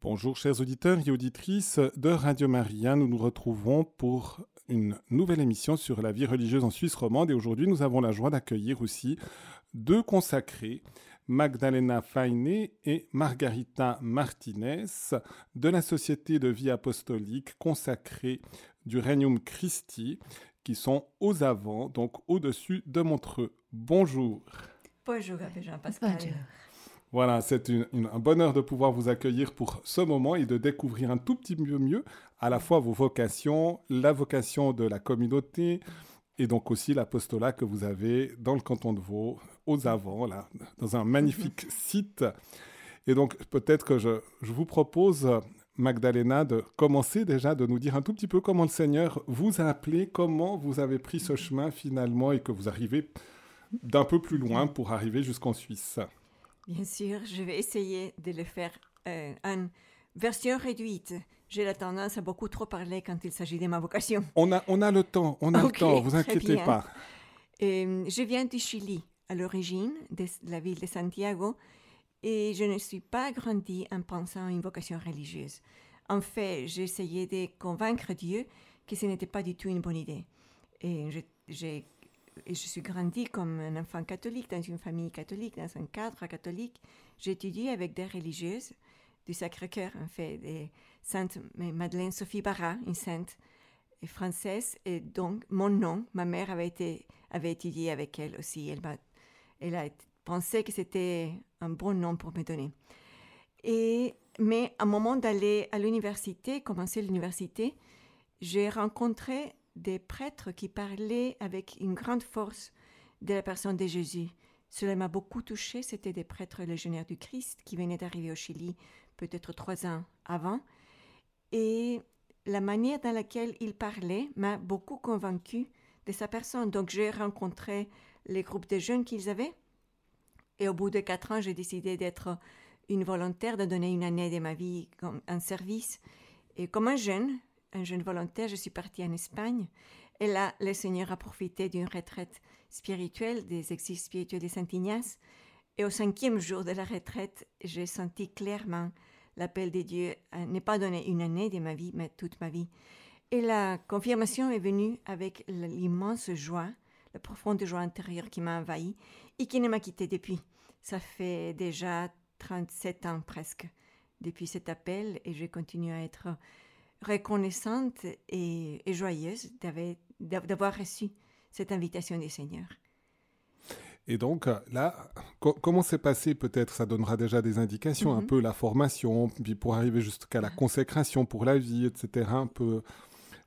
Bonjour chers auditeurs et auditrices de Radio Maria, nous nous retrouvons pour une nouvelle émission sur la vie religieuse en Suisse romande et aujourd'hui nous avons la joie d'accueillir aussi deux consacrés, Magdalena Faine et Margarita Martinez de la Société de vie apostolique consacrée du Regnum Christi qui sont aux avant, donc au-dessus de Montreux. Bonjour. Bonjour, Jean-Pascal. Voilà, c'est un bonheur de pouvoir vous accueillir pour ce moment et de découvrir un tout petit peu mieux à la fois vos vocations, la vocation de la communauté et donc aussi l'apostolat que vous avez dans le canton de Vaud, aux Avants, là, dans un magnifique site. Et donc peut-être que je, je vous propose, Magdalena, de commencer déjà, de nous dire un tout petit peu comment le Seigneur vous a appelé, comment vous avez pris ce chemin finalement et que vous arrivez d'un peu plus loin pour arriver jusqu'en Suisse. Bien sûr, je vais essayer de le faire euh, en version réduite. J'ai la tendance à beaucoup trop parler quand il s'agit de ma vocation. On a, on a le temps, on a le temps, vous inquiétez pas. Euh, je viens du Chili à l'origine, de la ville de Santiago, et je ne suis pas grandie en pensant à une vocation religieuse. En fait, j'ai essayé de convaincre Dieu que ce n'était pas du tout une bonne idée. Et j'ai et je suis grandie comme un enfant catholique dans une famille catholique, dans un cadre catholique. J'ai étudié avec des religieuses du Sacré-Cœur, en fait, des sainte Madeleine Sophie Barra, une sainte française, et donc mon nom, ma mère avait étudié avec elle aussi. Elle, a, pensé que c'était un bon nom pour me donner. Mais à un moment d'aller à l'université, commencer l'université, j'ai rencontré des prêtres qui parlaient avec une grande force de la personne de Jésus. Cela m'a beaucoup touché. C'était des prêtres légionnaires du Christ qui venaient d'arriver au Chili peut-être trois ans avant. Et la manière dans laquelle ils parlaient m'a beaucoup convaincu de sa personne. Donc j'ai rencontré les groupes de jeunes qu'ils avaient. Et au bout de quatre ans, j'ai décidé d'être une volontaire, de donner une année de ma vie en service. Et comme un jeune, un jeune volontaire, je suis partie en Espagne. Et là, le Seigneur a profité d'une retraite spirituelle, des exercices spirituels de Saint-Ignace. Et au cinquième jour de la retraite, j'ai senti clairement l'appel de Dieu à ne pas donner une année de ma vie, mais toute ma vie. Et la confirmation est venue avec l'immense joie, la profonde joie intérieure qui m'a envahi et qui ne m'a quitté depuis. Ça fait déjà 37 ans presque depuis cet appel et je continue à être reconnaissante et, joyeuse d'avoir reçu cette invitation du Seigneur. Et donc là, comment s'est passé peut-être Ça donnera déjà des indications, un mhm. peu la formation, puis pour arriver jusqu'à la consécration pour la vie, etc. Un peu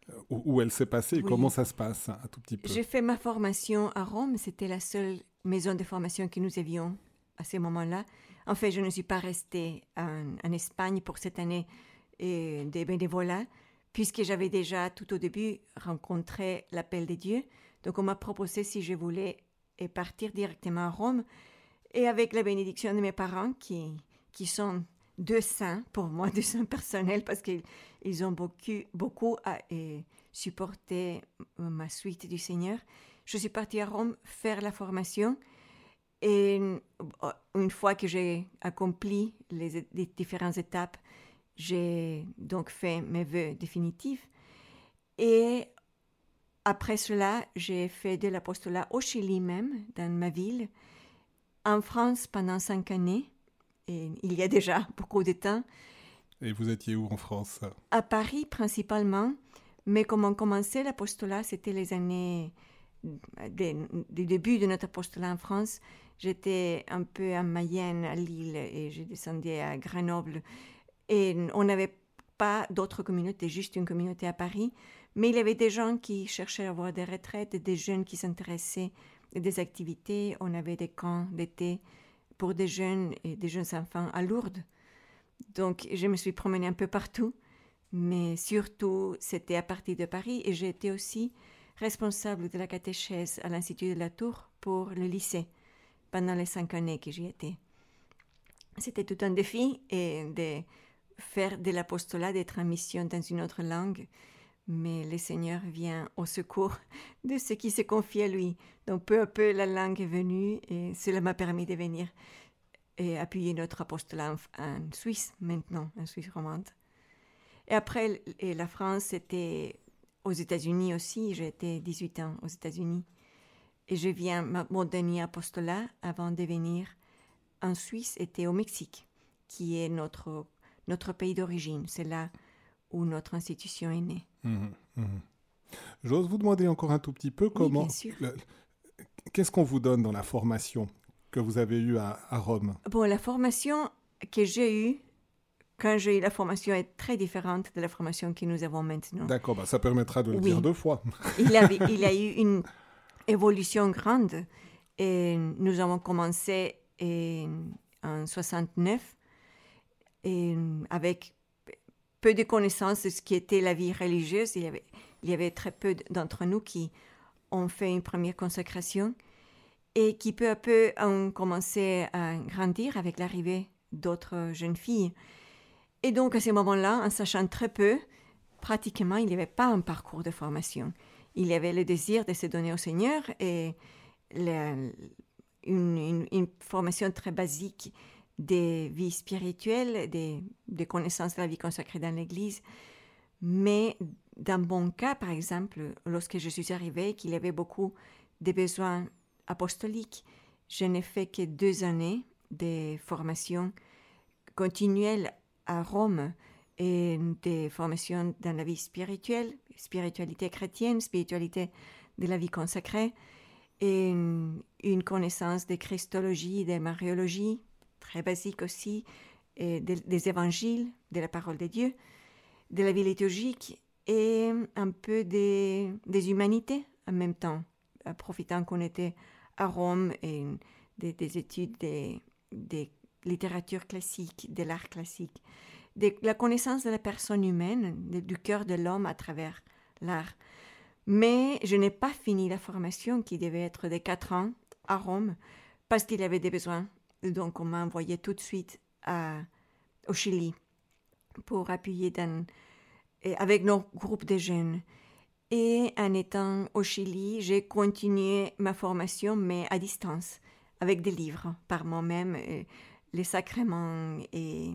euh, où, elle s'est passée et comment ça se passe un tout petit peu. J'ai fait ma formation à Rome, c'était la seule maison de formation que nous avions à ce moment-là. En fait, je ne suis pas restée en Espagne pour cette année et des bénévolats, puisque j'avais déjà tout au début rencontré l'appel de Dieu. Donc on m'a proposé si je voulais partir directement à Rome et avec la bénédiction de mes parents qui, qui sont deux saints pour moi, deux saints personnels parce qu'ils ont beaucoup, beaucoup à, et supporté ma suite du Seigneur. Je suis partie à Rome faire la formation et une fois que j'ai accompli les différentes étapes j'ai donc fait mes vœux définitifs. Et après cela, j'ai fait de l'apostolat au Chili même, dans ma ville, en France pendant cinq années. Et il y a déjà beaucoup de temps. Et vous étiez où en France? À Paris principalement. Mais comme on commençait l'apostolat, c'était les années du début de notre apostolat en France. J'étais un peu à Mayenne, à Lille, et je descendais à Grenoble. Et on n'avait pas d'autres communautés, juste une communauté à Paris. Mais il y avait des gens qui cherchaient à avoir des retraites, des jeunes qui s'intéressaient à des activités. On avait des camps d'été pour des jeunes et des jeunes enfants à Lourdes. Donc, je me suis promenée un peu partout, mais surtout, c'était à partir de Paris et j'étais aussi responsable de la catéchèse à l'Institut de la Tour pour le lycée pendant les cinq années que j'y étais. C'était tout un défi et des faire de l'apostolat, d'être en mission dans une autre langue, mais le Seigneur vient au secours de ceux qui se confient à lui. Donc peu à peu, la langue est venue et cela m'a permis de venir et appuyer notre apostolat en, Suisse maintenant, en Suisse romande. Et après, et la France, c'était aux États-Unis aussi. Été 18 ans aux États-Unis. Et je viens, mon dernier apostolat avant de venir en Suisse était au Mexique, qui est notre, notre pays d'origine. C'est là où notre institution est née. Mmh, mmh. J'ose vous demander encore un tout petit peu comment. Qu'est-ce qu'on vous donne dans la formation que vous avez eue à, Rome? Bon, la formation que j'ai eue quand j'ai eu la formation est très différente de la formation que nous avons maintenant. D'accord, bah, ça permettra de le dire deux fois. il, avait, il a eu une évolution grande et nous avons commencé en 69 et avec peu de connaissances de ce qui était la vie religieuse. Il y avait, il y avait très peu d'entre nous qui ont fait une première consécration et qui peu à peu ont commencé à grandir avec l'arrivée d'autres jeunes filles. Et donc à ce moment-là, en sachant très peu, pratiquement il n'y avait pas un parcours de formation. Il y avait le désir de se donner au Seigneur et une, formation très basique des vies spirituelles, des, connaissances de la vie consacrée dans l'Église. Mais dans mon cas, par exemple, lorsque je suis arrivée, qu'il y avait beaucoup de besoins apostoliques, je n'ai fait que deux années de formation continuelle à Rome et des formations dans la vie spirituelle, spiritualité chrétienne, spiritualité de la vie consacrée, et une connaissance de Christologie, de Mariologie, très basique aussi, et des évangiles, de la parole de Dieu, de la vie liturgique et un peu des, des humanités en même temps, profitant qu'on était à Rome et des, études des, des littératures classiques, de l'art classique, de la connaissance de la personne humaine, du cœur de l'homme à travers l'art. Mais je n'ai pas fini la formation qui devait être de quatre ans à Rome parce qu'il avait des besoins. Donc on m'a envoyé tout de suite à, au Chili pour appuyer dans, avec nos groupes de jeunes. Et en étant au Chili, j'ai continué ma formation, mais à distance, avec des livres par moi-même, euh, les sacrements et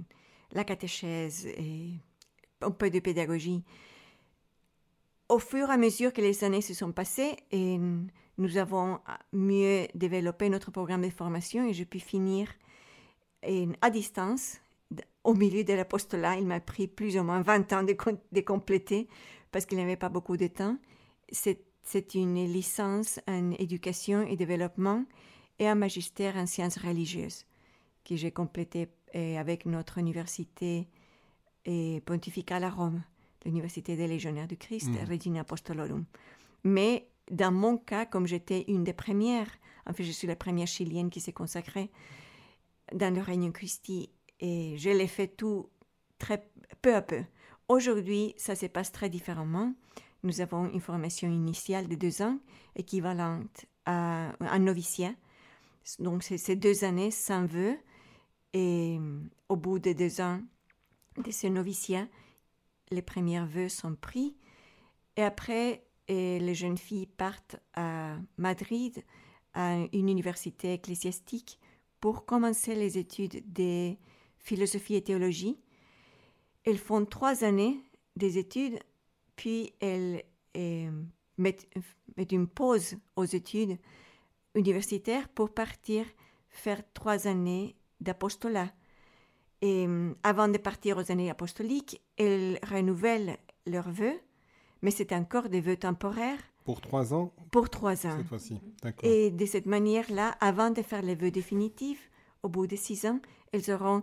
la catéchèse et un peu de pédagogie. Au fur et à mesure que les années se sont passées, et nous avons mieux développé notre programme de formation et je pu finir à distance au milieu de l'apostolat. Il m'a pris plus ou moins 20 ans de, de compléter parce qu'il n'avait pas beaucoup de temps. C'est une licence en éducation et développement et un magistère en sciences religieuses que j'ai complété euh, avec notre université et pontificale à Rome, l'université des légionnaires du Christ, mmh. Regina Apostolorum. Mais dans mon cas, comme j'étais une des premières, en fait je suis la première chilienne qui s'est consacrée dans le règne Christi et je l'ai fait tout très peu à peu. Aujourd'hui, ça se passe très différemment. Nous avons une formation initiale de deux ans, équivalente à un noviciat. Donc, c'est ces deux années sans vœu. Et au bout de deux ans de ce noviciat, les premiers vœux sont pris. Et après, les jeunes filles partent à Madrid, à une université ecclésiastique, pour commencer les études des philosophie et théologie. Elles font trois années des études, puis elles euh, mettent, une pause aux études universitaires pour partir faire trois années d'apostolat. Et euh, avant de partir aux années apostoliques, elles renouvellent leurs vœux, mais c'est encore des vœux temporaires. Pour trois ans Pour trois ans. Cette fois-ci, Et de cette manière-là, avant de faire les vœux définitifs, au bout de six ans, elles auront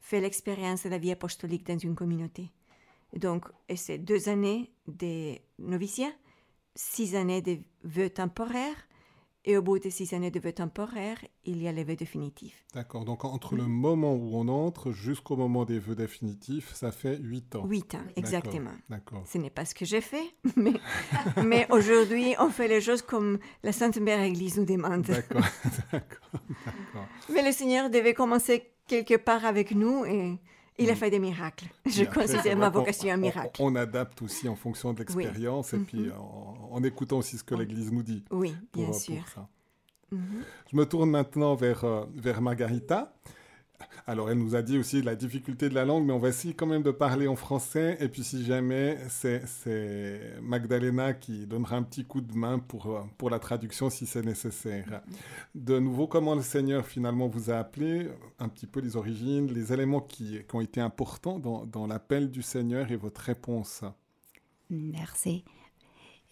fait l'expérience de la vie apostolique dans une communauté. Donc, c'est deux années de noviciat, six années de vœux temporaires, et au bout de six années de vœux temporaires, il y a les vœux définitifs. D'accord. Donc, entre le moment où on entre jusqu'au moment des vœux définitifs, ça fait huit ans. Huit ans, exactement. D'accord. Ce n'est pas ce que j'ai fait, mais, mais aujourd'hui, on fait les choses comme la Sainte Mère Église nous demande. D'accord. mais le Seigneur devait commencer quelque part avec nous et il a mm. fait des miracles. Je considère ma vocation un miracle. On, adapte aussi en fonction de l'expérience et puis mm-hmm. en, écoutant aussi ce que l'Église nous dit. Oui, bien sûr. Mm-hmm. Je me tourne maintenant vers, euh, vers Margarita. Alors, elle nous a dit aussi la difficulté de la langue, mais on va essayer quand même de parler en français. Et puis, si jamais, c'est Magdalena qui donnera un petit coup de main pour, pour la traduction si c'est nécessaire. De nouveau, comment le Seigneur finalement vous a appelé, un petit peu les origines, les éléments qui, qui ont été importants dans, dans l'appel du Seigneur et votre réponse. Merci.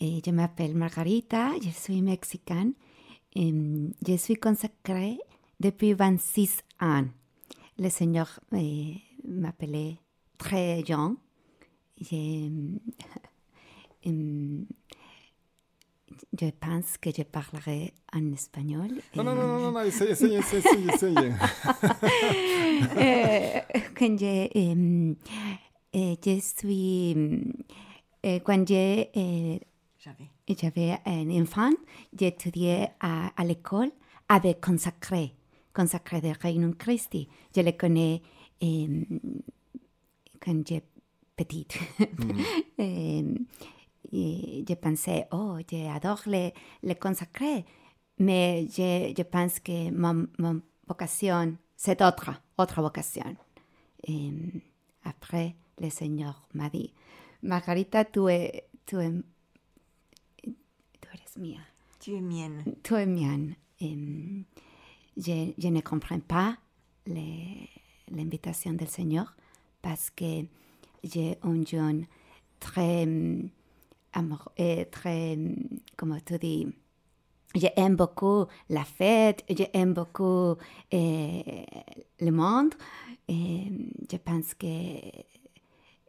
Et je m'appelle Margarita, je suis mexicaine. Et je suis consacrée depuis 26 ans. Le Seigneur eh, m'appelait très jeune. Je, je pense que je parlerai en espagnol. Non, non, non, non, non, essayez, essayez, essayez, essayez. quand je, eh, je suis, eh, quand je, j'avais un enfant, j'étudiais à, à l'école avec consacré consacré de Reino Christi. Je le connais eh, quand j'étais petite. Mm. eh, je pensais, oh, j'adore le, le consacré, mais je, je pense que mon, mon vocation, c'est autre, autre vocation. Et après, le Seigneur m'a dit, Margarita, tu es, tu es, tu eres mía. Tu es mienne. Tu es mienne. Et, je, ne comprends pas l'invitation del Seigneur parce que j'ai un jeune très amoureux, très, comment tu dis, j'aime beaucoup la fête, j'aime beaucoup eh, le monde. Et je pense que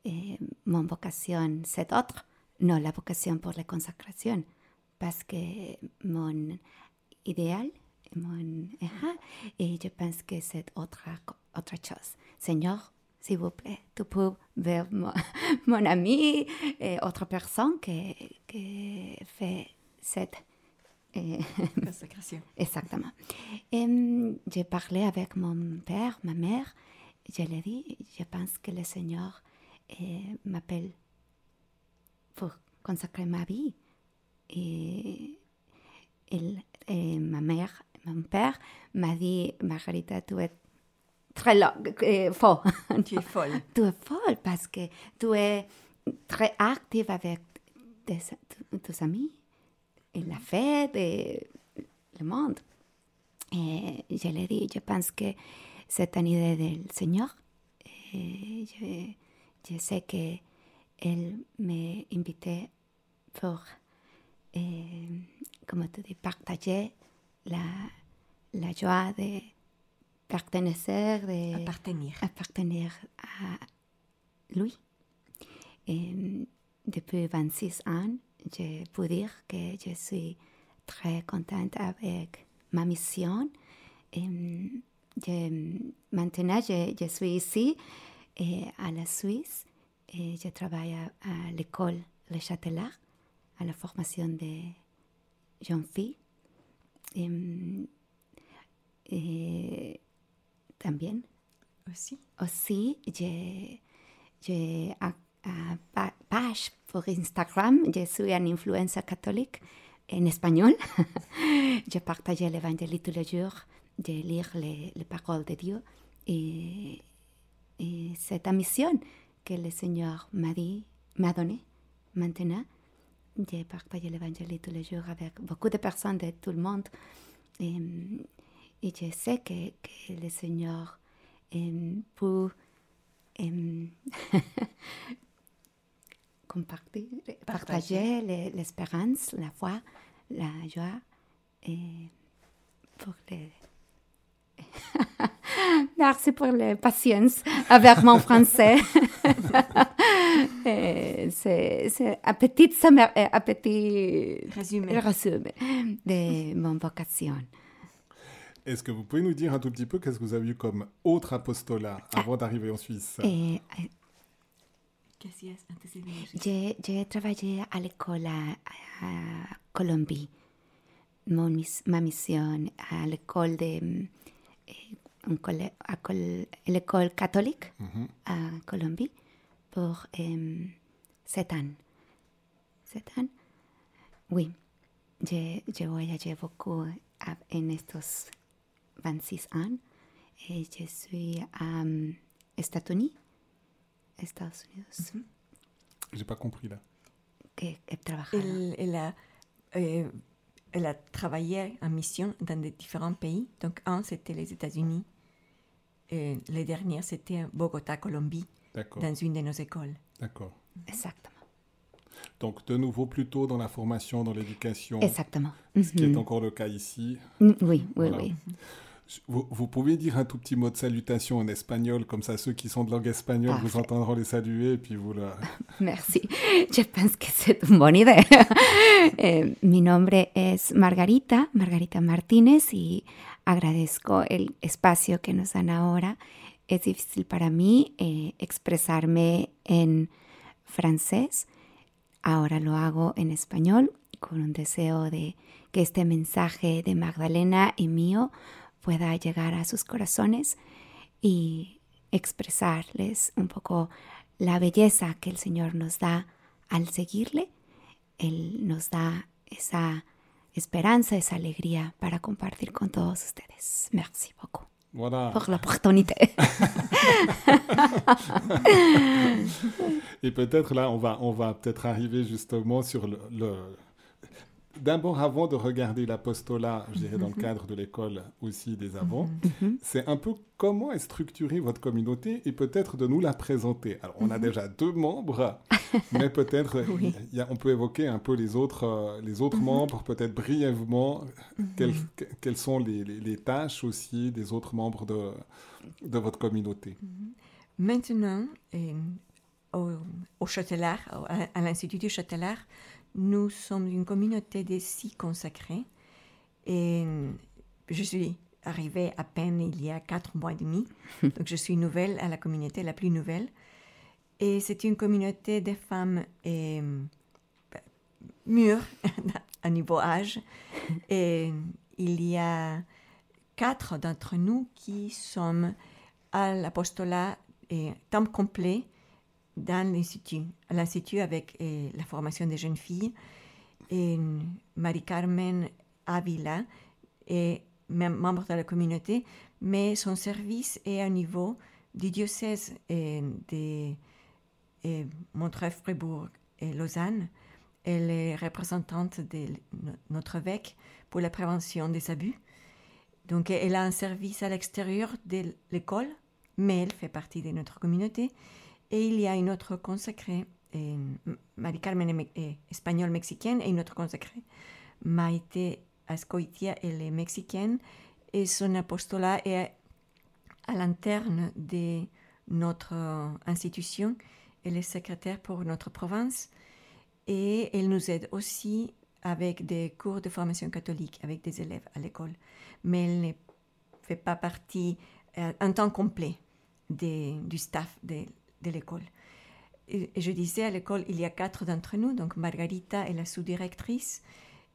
eh, mon vocation, c'est autre, non la vocation pour la consacration, parce que mon idéal mon, et je pense que c'est autre, autre chose. Seigneur, s'il vous plaît, tu peux voir mon, mon ami et autre personne qui, qui fait cette consacration. Exactement. Et j'ai parlé avec mon père, ma mère. Je lui ai dit, je pense que le Seigneur m'appelle pour consacrer ma vie. Et, il, et ma mère mon père m'a dit, Margarita, tu es très euh, folle. Tu es folle. tu es folle parce que tu es très active avec tes, amis et la fête et le monde. Et je lui ai dit, je pense que c'est une idée del Seigneur. Et je, je sais qu'elle m'a invité pour, eh, comment tu dis, partager la, la joie de pertenecer, de appartenir, appartenir à lui. Et depuis 26 ans, je peux dire que je suis très contente avec ma mission. Et je, maintenant, je, je, suis ici et à la Suisse et je travaille à, à l'école Le Châtelet, à la formation de jeunes filles. Et, et también. Aussi. Aussi, j'ai, j'ai à, à, page pour Instagram. Je suis une influencer catholique en espagnol. je partage l'évangile tous les jours, de lire les, les paroles de Dieu. Et, et c'est la mission que le Seigneur m'a dit, m'a donné maintenant. Je partage l'évangile tous les jours avec beaucoup de personnes de tout le monde. Et, et je sais que, que le Seigneur peut um, compartir, partager l'espérance, la foi, la joie et pour les... Merci pour la patience avec mon français. c'est un petit, un petit résumé. résumé de mon vocation. Est-ce que vous pouvez nous dire un tout petit peu qu'est-ce que vous avez eu comme autre apostolat avant d'arriver en Suisse? Et, J'ai travaillé à l'école à, à, Colombie. Mon, ma mission à l'école de l'école catholique mm -hmm. à Colombie pour um, sept ans. Sept ans? Oui. J'ai voyagé beaucoup en estos 26 ans. Et je suis à États-Unis. Estados Unidos. J'ai pas compris là. Que he trabajado. Elle, elle a, euh, elle a travaillé en mission dans des différents pays. Donc, un, c'était les États-Unis. Et les derniers, c'était Bogota, Colombie. Dans une de nos écoles. D'accord. Exactement. Donc, de nouveau, plutôt dans la formation, dans l'éducation, Exactement. ce qui est Mhm. encore le cas ici. Mm, Oui, oui, Voilà. oui. Vous, vous pouvez dire un tout petit mot de salutation en espagnol, comme ça ceux qui sont de langue espagnole vous entendront les saluer, et puis vous. Merci. Je pense que c'est une bonne idée. Eh, mi nombre es Margarita, Margarita Martínez, y agradezco el espacio que nos dan ahora. Es difícil para mí eh, expresarme en francés. Ahora lo hago en español con un deseo de que este mensaje de Magdalena y mío pueda llegar a sus corazones y expresarles un poco la belleza que el Señor nos da al seguirle. Él nos da esa esperanza, esa alegría para compartir con todos ustedes. Merci beaucoup Voilà. pour l'opportunité. Et peut-être là, on va, on va peut-être arriver justement sur le... le- D'abord, avant de regarder l'apostolat, je dirais dans le cadre de l'école aussi des avants, c'est un peu comment est structurée votre communauté et peut-être de nous la présenter. Alors, on a déjà deux membres, mais peut-être Oui. on peut évoquer un peu les autres, euh, les autres membres, peut-être brièvement, quelles, que- quelles sont les, les- les tâches aussi des autres membres de, de votre communauté. Maintenant, euh, au, au Châtelard, à, à l'Institut du Châtelard, nous sommes une communauté de six consacrés. Et je suis arrivée à peine il y a quatre mois et demi. donc, je suis nouvelle à la communauté, la plus nouvelle. Et c'est une communauté de femmes euh, mûres à niveau âge. Et il y a quatre d'entre nous qui sommes à l'apostolat et temps complet dans l'institut, l'institut avec euh, la formation des jeunes filles. Et Marie-Carmen Avila est mem- membre de la communauté, mais son service est au niveau du diocèse euh, de euh, Montreuil-Fribourg et Lausanne. Elle est représentante de no- notre évêque pour la prévention des abus. Donc, elle a un service à l'extérieur de l'école, mais elle fait partie de notre communauté. Et il y a une autre consacrée, euh, Marie-Carmen est, espagnole mexicaine, et une autre consacrée, Maite Ascoitia, elle est mexicaine, et son apostolat est à l'interne de notre institution. Elle est secrétaire pour notre province et elle nous aide aussi avec des cours de formation catholique avec des élèves à l'école. Mais elle ne fait pas partie euh, en temps complet du staff de, de l'école. Et, je disais, à l'école, il y a quatre d'entre nous. Donc, Margarita est la sous-directrice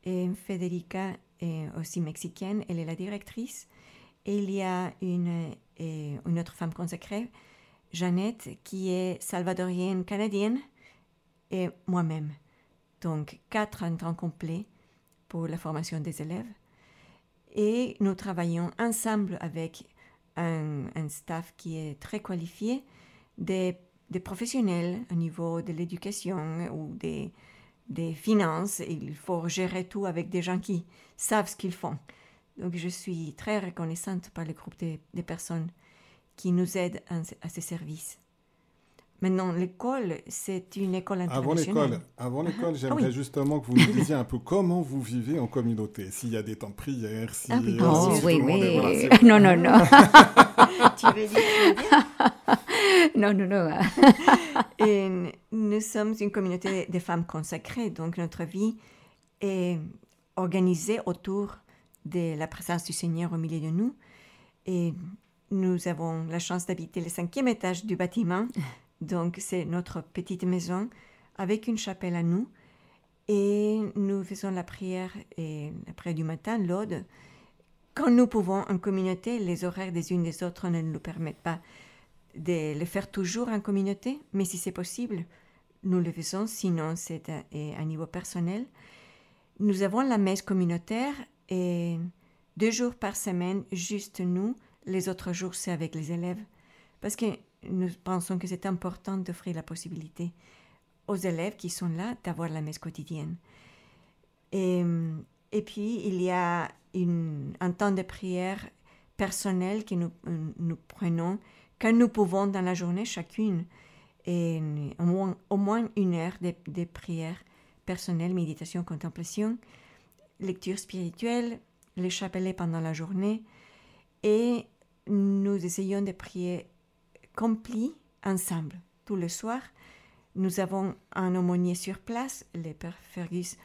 et Federica est aussi mexicaine, elle est la directrice. Et il y a une, et une autre femme consacrée, Jeannette, qui est salvadorienne canadienne, et moi-même. Donc, quatre en temps complet pour la formation des élèves. Et nous travaillons ensemble avec un, un staff qui est très qualifié, des, des professionnels au niveau de l'éducation ou des, des finances. Il faut gérer tout avec des gens qui savent ce qu'ils font. Donc, je suis très reconnaissante par le groupe de, de personnes qui nous aident à, à ces services. Maintenant, l'école, c'est une école Avant internationale. l'école, avant l'école, j'aimerais Ah oui. justement que vous nous disiez un peu comment vous vivez en communauté, s'il y a des temps de prière, si, Ah oui, Oh, oui, voilà, oui. c'est- No, no, no. Tu veux dire, tu veux dire? No, no, no. Et nous sommes une communauté de femmes consacrées, donc notre vie est organisée autour de la présence du Seigneur au milieu de nous. Et nous avons la chance d'habiter le cinquième étage du bâtiment, donc c'est notre petite maison avec une chapelle à nous. Et nous faisons la prière, et la prière du matin, l'aude. Quand nous pouvons en communauté, les horaires des unes des autres ne nous permettent pas de le faire toujours en communauté, mais si c'est possible, nous le faisons, sinon c'est à, niveau personnel. Nous avons la messe communautaire et deux jours par semaine, juste nous, Les autres jours, c'est avec les élèves. Parce que nous pensons que c'est important d'offrir la possibilité aux élèves qui sont là d'avoir la messe quotidienne. Et puis, il y a un temps de prière personnel que nous, nous prenons quand nous pouvons dans la journée chacune, et au, moins, une heure de, de prière personnelle, méditation, contemplation, lecture spirituelle, les chapelets pendant la journée, et nous essayons de prier complis ensemble tout le soir. Nous avons un aumônier sur place, le père Fergus.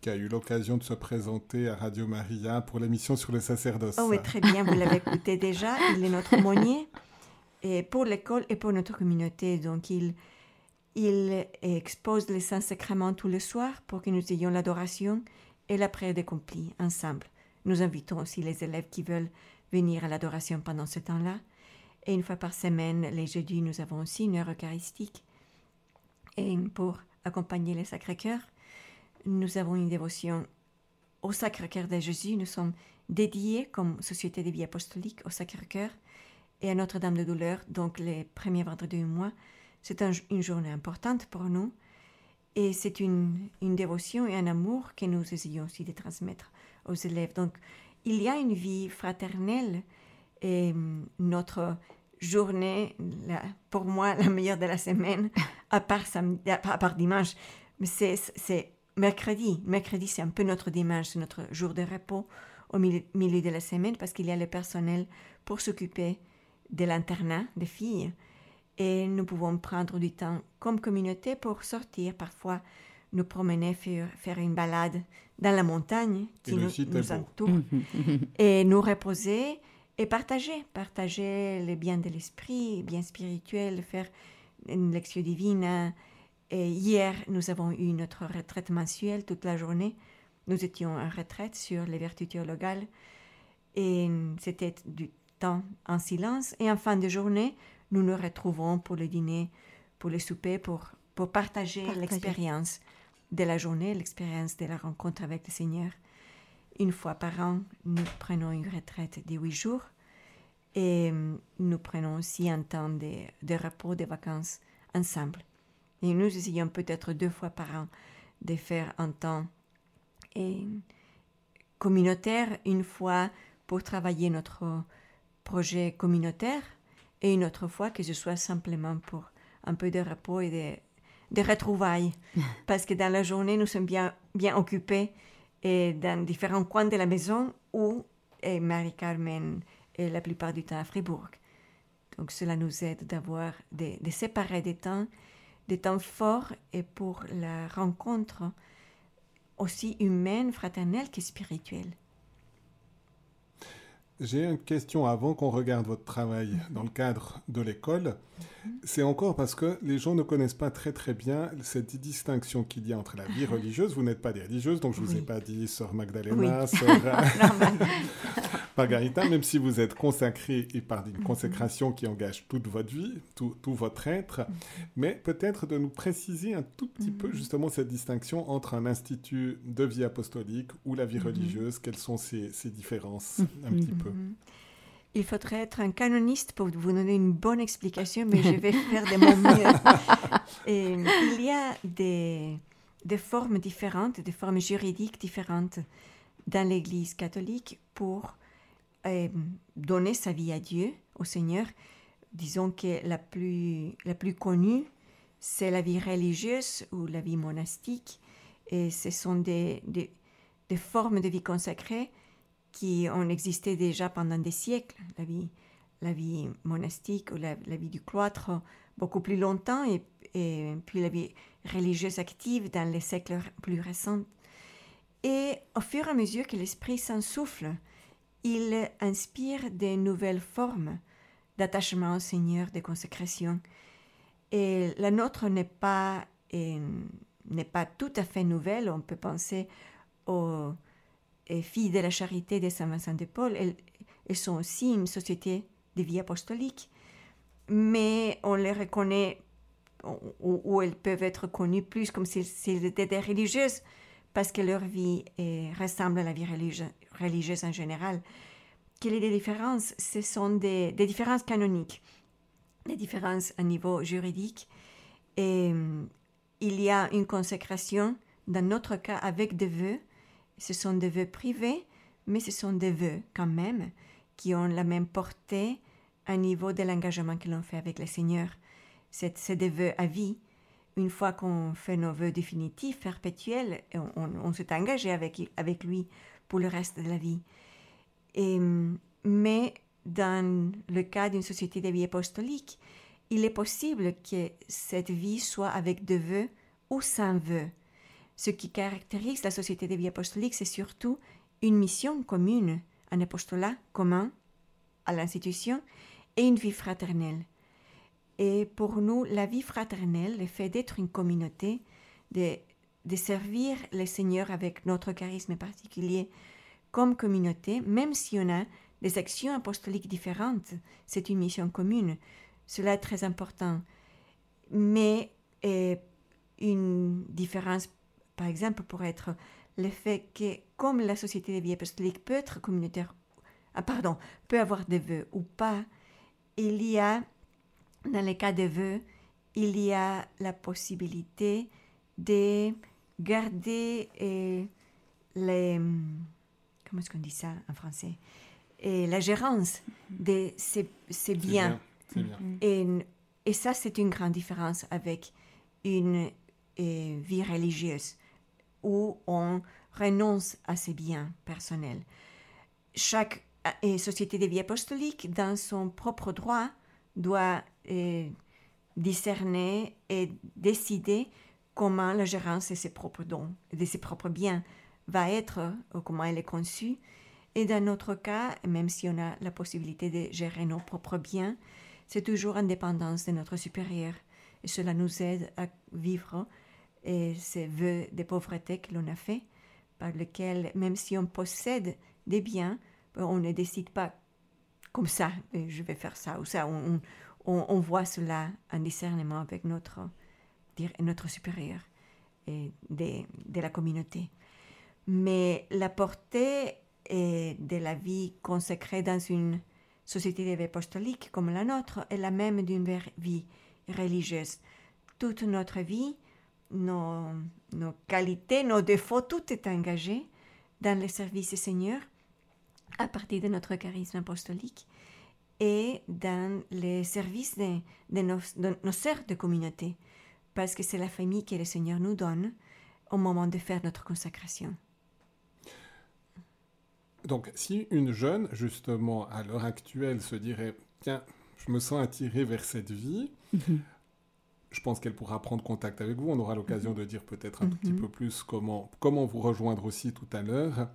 Qui a eu l'occasion de se présenter à Radio Maria pour l'émission sur le sacerdoce. Oh oui, très bien, vous l'avez écouté déjà. Il est notre aumônier et pour l'école et pour notre communauté. Donc, il, expose les saints sacrements tous les soirs pour que nous ayons l'adoration et la prière accomplie ensemble. Nous invitons aussi les élèves qui veulent venir à l'adoration pendant ce temps-là. Et une fois par semaine, les jeudis, nous avons aussi une heure eucharistique. Pour accompagner les Sacré-Cœur, nous avons une dévotion au Sacré-Cœur de Jésus. Nous sommes dédiés comme Société de vie apostolique au Sacré-Cœur et à Notre-Dame de Douleur, donc les premiers vendredis du mois. C'est une journée importante pour nous et c'est une, une, dévotion et un amour que nous essayons aussi de transmettre aux élèves. Donc, il y a une vie fraternelle et hum, notre journée, pour moi, la meilleure de la semaine, à part dimanche, c'est mercredi. Mercredi, c'est un peu notre dimanche, c'est notre jour de repos au milieu, milieu de la semaine parce qu'il y a le personnel pour s'occuper de l'internat des filles et nous pouvons prendre du temps comme communauté pour sortir, parfois nous promener, faire, faire une balade dans la montagne qui nous, nous entoure et nous reposer et partager, partager les biens de l'esprit, bien spirituel, faire une lecture divine. Et hier, nous avons eu notre retraite mensuelle toute la journée. Nous étions en retraite sur les vertus théologales et c'était du temps en silence. Et en fin de journée, nous nous retrouvons pour le dîner, pour le souper, pour, pour partager, partager. l'expérience de la journée, l'expérience de la rencontre avec le Seigneur. Une fois par an, nous prenons une retraite de huit jours et nous prenons aussi un temps de, de repos, de vacances ensemble. Et nous essayons peut-être deux fois par an de faire un temps et communautaire, une fois pour travailler notre projet communautaire et une autre fois que ce soit simplement pour un peu de repos et de, de retrouvailles. Parce que dans la journée, nous sommes bien, bien occupés et dans différents coins de la maison où Marie-Carmen est la plupart du temps à Fribourg. Donc cela nous aide d'avoir de, de séparer des temps, des temps forts et pour la rencontre aussi humaine, fraternelle que spirituelle. J'ai une question avant qu'on regarde votre travail dans le cadre de l'école. C'est encore parce que les gens ne connaissent pas très très bien cette distinction qu'il y a entre la vie religieuse. Vous n'êtes pas des religieuses, donc je ne vous ai pas dit sœur Magdalena, oui. sœur Margarita, même si vous êtes consacrée et par une consécration qui engage toute votre vie, tout, tout votre être. Mais peut-être de nous préciser un tout petit peu justement cette distinction entre un institut de vie apostolique ou la vie religieuse. Quelles sont ces, ces différences un petit peu? Il faudrait être un canoniste pour vous donner une bonne explication, mais je vais faire de mon mieux. Et il y a des, des formes différentes, des formes juridiques différentes dans l'Église catholique pour euh, donner sa vie à Dieu, au Seigneur. Disons que la plus, la plus connue, c'est la vie religieuse ou la vie monastique. Et ce sont des, des, des formes de vie consacrée qui ont existé déjà pendant des siècles, la vie, la vie monastique ou la, vie du cloître beaucoup plus longtemps et, puis la vie religieuse active dans les siècles plus récents. Et au fur et à mesure que l'Esprit s'en souffle, il inspire de nouvelles formes d'attachement au Seigneur, de consécration. Et la nôtre n'est pas, n'est pas tout à fait nouvelle. On peut penser aux filles de la charité de Saint-Vincent de Paul, elles, sont aussi une société de vie apostolique, mais on les reconnaît, ou, elles peuvent être connues plus comme s'ils étaient des religieuses, parce que leur vie ressemble à la vie religieuse, en général. quelles sont les différences Ce sont des, des, différences canoniques, des différences à niveau juridique. Et il y a une consécration, dans notre cas, avec des vœux. Ce sont des vœux privés, mais ce sont des vœux quand même qui ont la même portée à niveau de l'engagement que l'on fait avec le Seigneur. C'est des vœux à vie. Une fois qu'on fait nos vœux définitifs, perpétuels, on, s'est engagé avec, lui pour le reste de la vie. Mais dans le cas d'une société de vie apostolique, il est possible que cette vie soit avec des vœux ou sans vœux. Ce qui caractérise la société de vie apostolique, c'est surtout une mission commune, un apostolat commun à l'institution et une vie fraternelle. Et pour nous, la vie fraternelle, le fait d'être une communauté, de, de servir le Seigneur avec notre charisme particulier comme communauté, même si on a des actions apostoliques différentes, c'est une mission commune. Cela est très important. Mais une différence, par exemple, pourrait être le fait que, comme la société de vie apostolique peut être communautaire, ah, pardon, peut avoir des vœux ou pas, il y a, dans les cas de vœux, il y a la possibilité de garder eh, les. Comment est-ce qu'on dit ça en français et La gérance de ces, biens. Et, et, ça, c'est une grande différence avec une eh, vie religieuse où on renonce à ses biens personnels. Chaque et société de vie apostolique, dans son propre droit, doit euh, discerner et décider comment la gérance de ses propres dons, de ses propres biens va être, ou comment elle est conçue. Et dans notre cas, même si on a la possibilité de gérer nos propres biens, c'est toujours en dépendance de notre supérieur. Et cela nous aide à vivre et ces vœux de pauvreté que l'on a fait, par lesquels, même si on possède des biens, on ne décide pas comme ça, je vais faire ça ou ça. On, on, voit cela en discernement avec notre, notre supérieur et de, de la communauté. Mais la portée de la vie consacrée dans une société de vie apostolique comme la nôtre est la même d'une vie religieuse. Toute notre vie, nos, nos, qualités, nos défauts, tout est engagé dans le service du Seigneur à partir de notre charisme apostolique et dans les services de, de, nos, de nos sœurs de communauté, parce que c'est la famille que le Seigneur nous donne au moment de faire notre consacration. Donc, si une jeune, justement, à l'heure actuelle, se dirait, tiens, je me sens attirée vers cette vie, mhm. Je pense qu'elle pourra prendre contact avec vous. On aura l'occasion mhm. de dire peut-être un tout petit mhm. peu plus comment, comment vous rejoindre aussi tout à l'heure.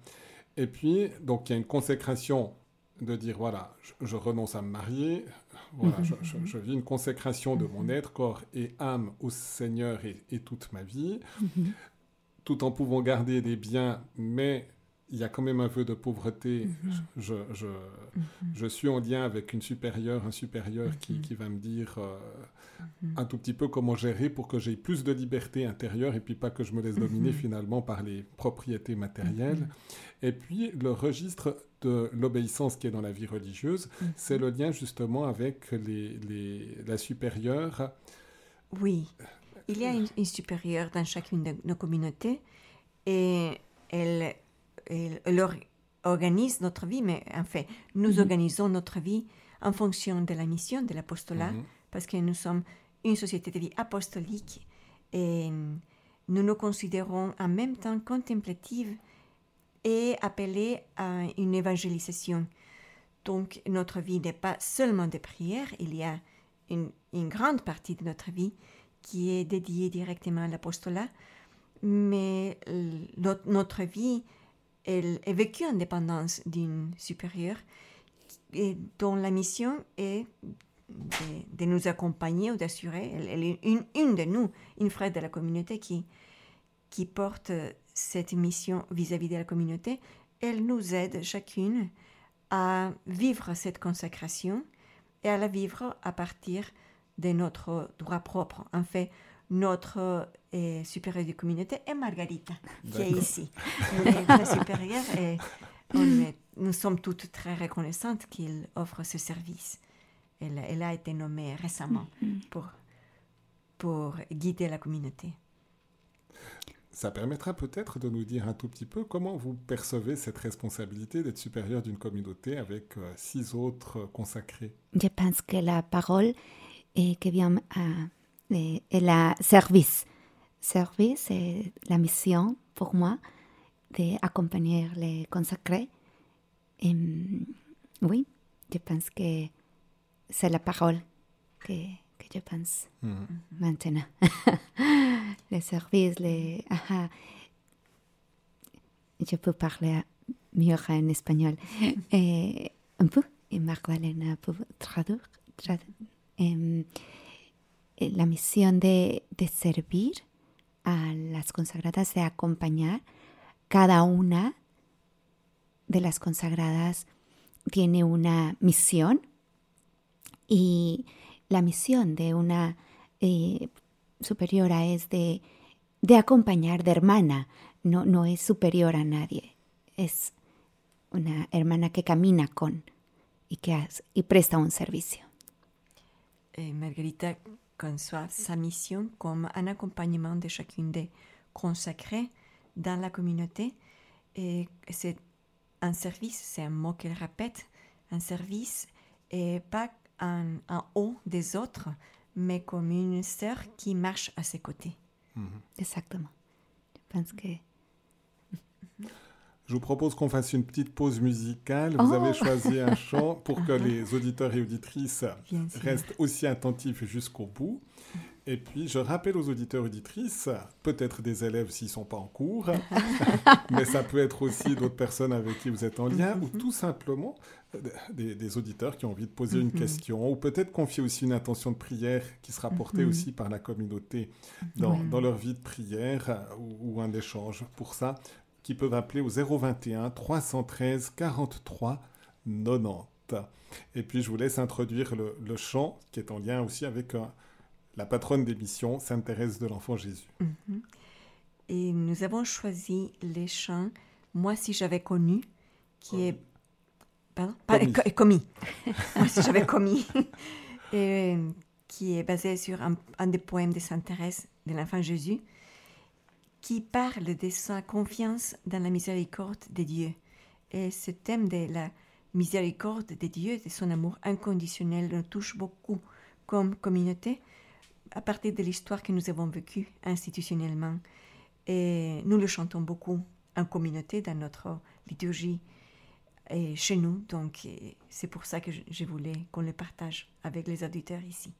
Et puis, donc, il y a une consécration de dire, voilà, je, renonce à me marier, voilà, je, vis une consécration de mon être, corps et âme au Seigneur et, toute ma vie, tout en pouvant garder des biens, mais il y a quand même un peu de pauvreté. je, je, suis en lien avec une supérieure, un supérieur qui, qui va me dire euh, un tout petit peu comment gérer pour que j'ai plus de liberté intérieure et puis pas que je me laisse dominer finalement par les propriétés matérielles. Et puis le registre de l'obéissance qui est dans la vie religieuse, mhm. c'est le lien justement avec les, les, la supérieure. Oui, il y a une, supérieure dans chacune de nos communautés et elle, elle, organise notre vie, mais en fait, nous mhm. organisons notre vie en fonction de la mission de l'apostolat, mhm. parce que nous sommes une société de vie apostolique et nous nous considérons en même temps contemplatives et appelé à une évangélisation. Donc notre vie n'est pas seulement de prière, il y a une, grande partie de notre vie qui est dédiée directement à l'apostolat, mais notre, vie elle, est vécue en dépendance d'une supérieure dont la mission est de, nous accompagner ou d'assurer. Elle, est une, de nous, une frère de la communauté qui, porte cette mission vis-à-vis de la communauté, elle nous aide chacune à vivre cette consacration et à la vivre à partir de notre droit propre. En fait, notre euh, supérieure de communauté est Margarita, qui est ici. la supérieure, et on est nous sommes toutes très reconnaissantes qu'il offre ce service. Elle, elle a été nommée récemment pour, pour guider la communauté. Ça permettra peut-être de nous dire un tout petit peu comment vous percevez cette responsabilité d'être supérieur d'une communauté avec euh, six autres consacrés. Je pense que la parole est que vient à, est, est la service. Service, c'est la mission pour moi d'accompagner les consacrés. Et, mm, oui, je pense que c'est la parole que, que je pense Mhm. maintenant. les services, les... aha. Je peux parler mieux en espagnol. Eh, un peu, et Magdalena peut traduire. eh, la misión de, de servir a las consagradas, de acompañar, cada una de las consagradas tiene una misión y la misión de una eh, superiora es de, de acompañar, de hermana, no, no es superior a nadie, es una hermana que camina con y que hace- y presta un servicio. Et Margarita conçoit sa mission comme un accompagnement de chacune des consacrés dans la communauté. Et c'est un service, c'est un mot qu'elle répète, un service et pas en, en haut des autres, mais comme une sœur qui marche à ses côtés. Exactement. Je pense que Je vous propose qu'on fasse une petite pause musicale. Vous Oh. avez choisi un chant pour que les auditeurs et auditrices restent aussi attentifs jusqu'au bout. Et puis, je rappelle aux auditeurs et auditrices, peut-être des élèves s'ils ne sont pas en cours, mais ça peut être aussi d'autres personnes avec qui vous êtes en lien, ou tout simplement euh, des, des auditeurs qui ont envie de poser une question, ou peut-être confier aussi une intention de prière qui sera portée aussi par la communauté dans, dans leur vie de prière, euh, ou, ou un échange. Pour ça, qui peuvent appeler au 021 313 43 90. Et puis, je vous laisse introduire le, le chant qui est en lien aussi avec euh, la patronne des missions, Sainte Thérèse de l'Enfant Jésus. Et nous avons choisi les chants Moi si j'avais connu, qui est. Pardon? Commis. co- commis. Moi si j'avais commis. Et, euh, qui est basé sur un, un des poèmes de Sainte Thérèse de l'Enfant Jésus, qui parle de sa confiance dans la miséricorde de Dieu. Et ce thème de la miséricorde de Dieu, de son amour inconditionnel, nous touche beaucoup comme communauté à partir de l'histoire que nous avons vécue institutionnellement. Et nous le chantons beaucoup en communauté dans notre liturgie et chez nous. Donc, c'est pour ça que je, voulais qu'on le partage avec les auditeurs ici.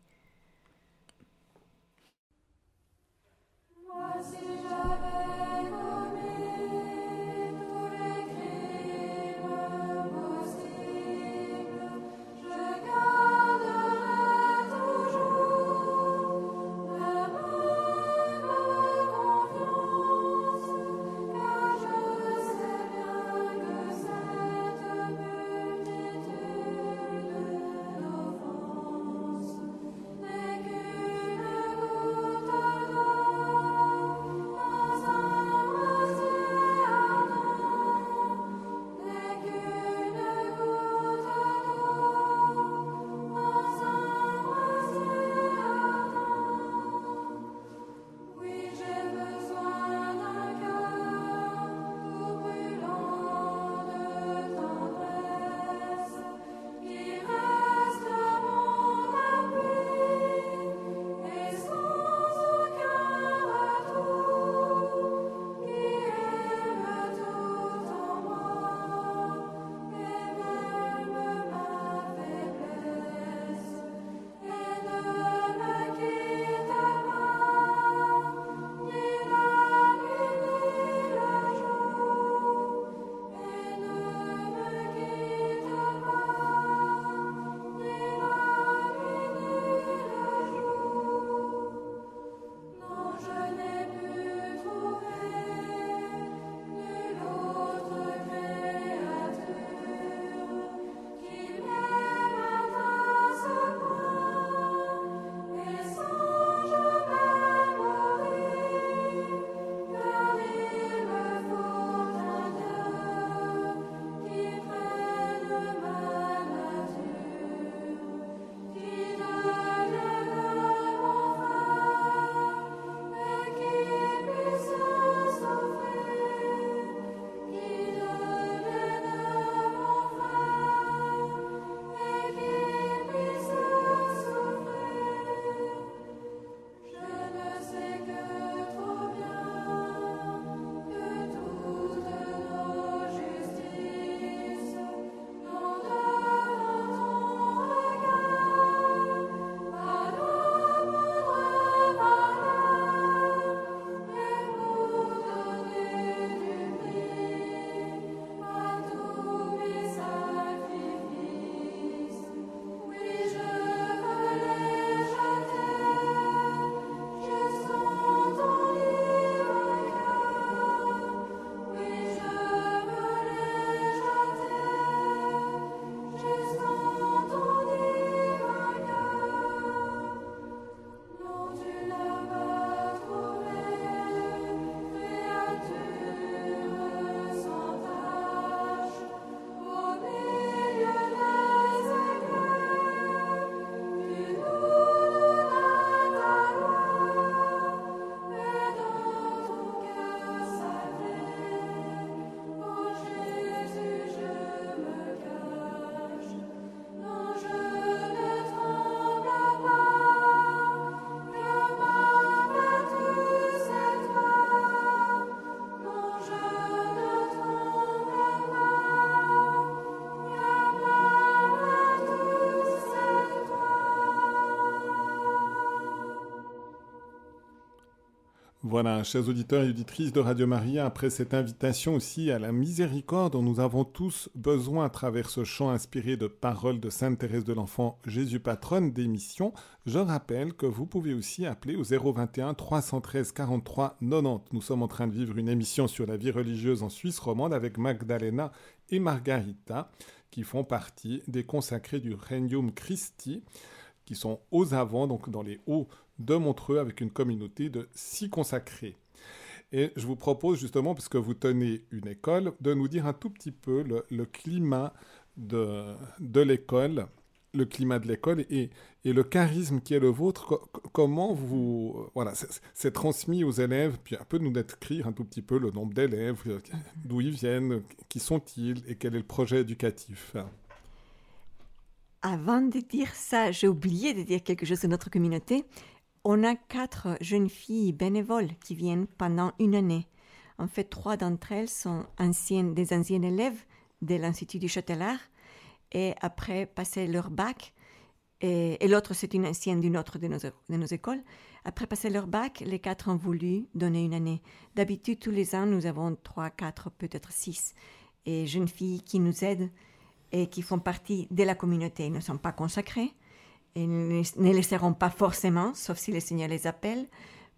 Voilà, chers auditeurs et auditrices de Radio Maria, après cette invitation aussi à la miséricorde dont nous avons tous besoin à travers ce chant inspiré de paroles de Sainte Thérèse de l'Enfant Jésus patronne d'émission, je rappelle que vous pouvez aussi appeler au 021 313 43 90. Nous sommes en train de vivre une émission sur la vie religieuse en Suisse romande avec Magdalena et Margarita qui font partie des consacrés du Regnum Christi qui sont aux avant, donc dans les hauts de Montreux avec une communauté de six consacrés. Et je vous propose justement, puisque vous tenez une école, de nous dire un tout petit peu le, climat de, de l'école, le climat de l'école et, et, le charisme qui est le vôtre. comment vous... Voilà, c'est transmis aux élèves, puis un peu nous décrire un tout petit peu le nombre d'élèves, d'où ils viennent, qui sont-ils et quel est le projet éducatif? Avant de dire ça, j'ai oublié de dire quelque chose de notre communauté. On a quatre jeunes filles bénévoles qui viennent pendant une année. En fait, trois d'entre elles sont anciennes, des anciennes élèves de l'Institut du Châtelard et après passer leur bac, et, l'autre c'est une ancienne d'une autre de nos, de nos écoles, après passer leur bac, les quatre ont voulu donner une année. D'habitude, tous les ans, nous avons trois, quatre, peut-être six et jeunes filles qui nous aident et qui font partie de la communauté. Ils ne sont pas consacrés, elles ne le seront pas forcément, sauf si le Seigneur les appelle,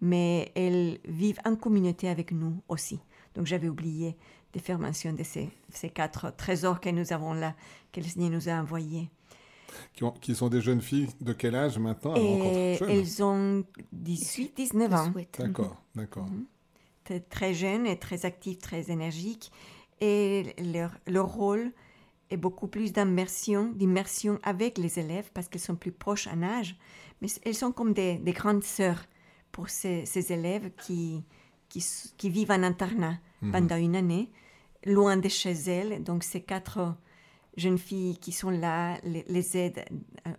mais elles vivent en communauté avec nous aussi. Donc j'avais oublié de faire mention de ces, ces, quatre trésors que nous avons là, que le Seigneur nous a envoyés. Qui, qui sont des jeunes filles de quel âge maintenant? Elles ont 18, 19 ans. D'accord, d'accord. Mhm. Très jeunes et très actives, très énergiques. Et leur, leur rôle, et beaucoup plus d'immersion, d'immersion avec les élèves parce qu'elles sont plus proches en âge, mais elles sont comme des, grandes sœurs pour ces, élèves qui, qui, vivent en internat mhm. pendant une année, loin de chez elles. Donc ces quatre jeunes filles qui sont là les, aident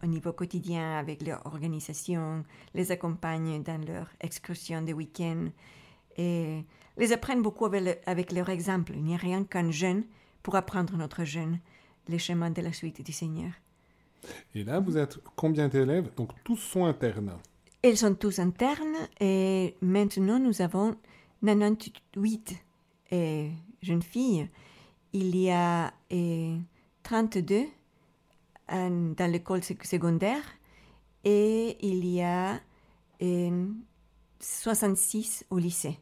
au niveau quotidien avec leur organisation, les accompagnent dans leur excursion de week-end et les apprennent beaucoup avec, avec leur exemple. Il n'y a rien qu'un jeune pour apprendre notre jeune les chemins de la suite du Seigneur. Et là, vous êtes combien d'élèves? Donc tous sont internes. Ils sont tous internes et maintenant nous avons 98 et jeunes filles. Il y a 32 dans l'école secondaire et il y a 66 au lycée.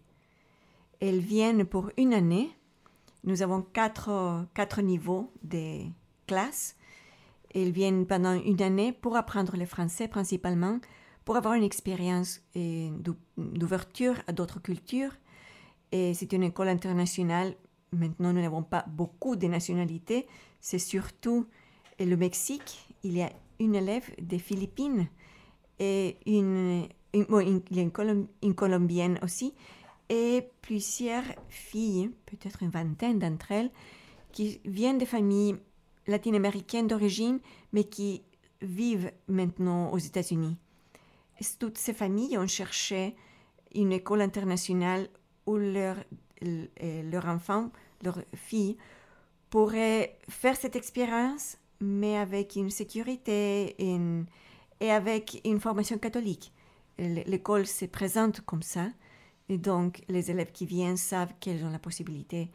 Elles viennent pour une année nous avons quatre, quatre niveaux de classes. Ils viennent pendant une année pour apprendre le français principalement, pour avoir une expérience d'ouverture à d'autres cultures. Et c'est une école internationale. Maintenant, nous n'avons pas beaucoup de nationalités. C'est surtout le Mexique. Il y a une élève des Philippines et une, une, a une Colombienne aussi et plusieurs filles, peut-être une vingtaine d'entre elles, qui viennent de familles latino-américaines d'origine, mais qui vivent maintenant aux États-Unis. Toutes ces familles ont cherché une école internationale où leurs leur enfants, leurs filles, pourraient faire cette expérience, mais avec une sécurité et avec une formation catholique. L'école se présente comme ça. Et donc, les élèves qui viennent savent qu'ils ont la possibilité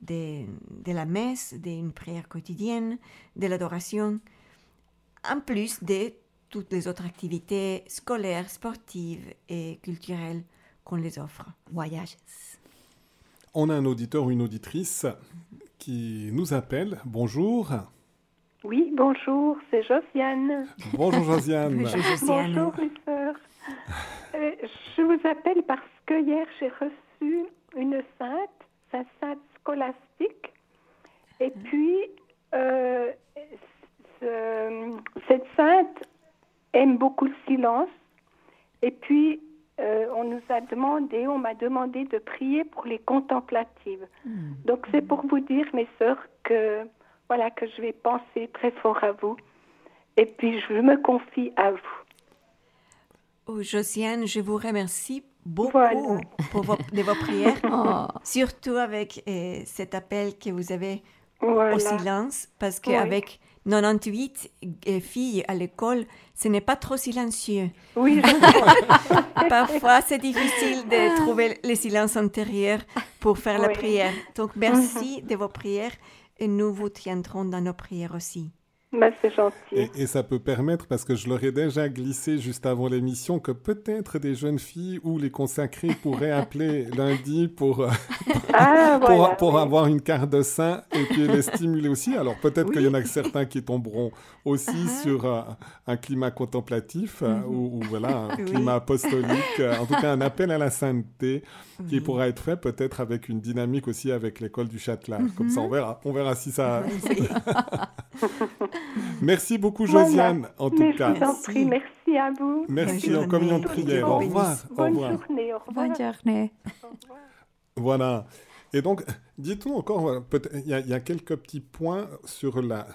de, de la messe, d'une prière quotidienne, de l'adoration, en plus de toutes les autres activités scolaires, sportives et culturelles qu'on les offre. Voyages. On a un auditeur ou une auditrice qui nous appelle. Bonjour. Oui, bonjour, c'est Josiane. Bonjour Josiane. bonjour Josiane. Bonjour. Euh, je vous appelle parce que hier j'ai reçu une sainte, sa sainte scolastique, et puis euh, cette sainte aime beaucoup le silence, et puis euh, on nous a demandé, on m'a demandé de prier pour les contemplatives. Hmm. Donc c'est pour vous dire, mes sœurs, que voilà que je vais penser très fort à vous, et puis je me confie à vous. Oh, Josiane, je vous remercie beaucoup pour vos, de vos prières, oh. surtout avec euh, cet appel que vous avez au silence, parce qu'avec 98 euh, filles à l'école, ce n'est pas trop silencieux. Oui, Parfois, c'est difficile de trouver le silence intérieur pour faire la Oui. prière. Donc, merci de vos prières et nous vous tiendrons dans nos prières aussi. Bah, c'est gentil. Et, et ça peut permettre, parce que je leur ai déjà glissé juste avant l'émission, que peut-être des jeunes filles ou les consacrés pourraient appeler lundi pour, euh, Ah, pour, voilà. pour oui. avoir une carte de saint et puis les stimuler aussi. Alors peut-être Oui. qu'il y en a certains qui tomberont aussi Uh-huh. sur euh, un climat contemplatif euh, ou, ou voilà, un Oui. climat apostolique, euh, en tout cas un appel à la sainteté qui pourra être fait peut-être avec une dynamique aussi avec l'école du Châtelard. Comme ça on verra, on verra si ça... Merci beaucoup Voilà. Josiane en tout Mais je cas. vous en Merci. prie, merci à vous. Merci en communion de prière. Au revoir. Au Bonne revoir. journée, au revoir. Bonne journée. Voilà. Et donc, dites-nous encore, peut- il y, a- il y a quelques petits points sur, la,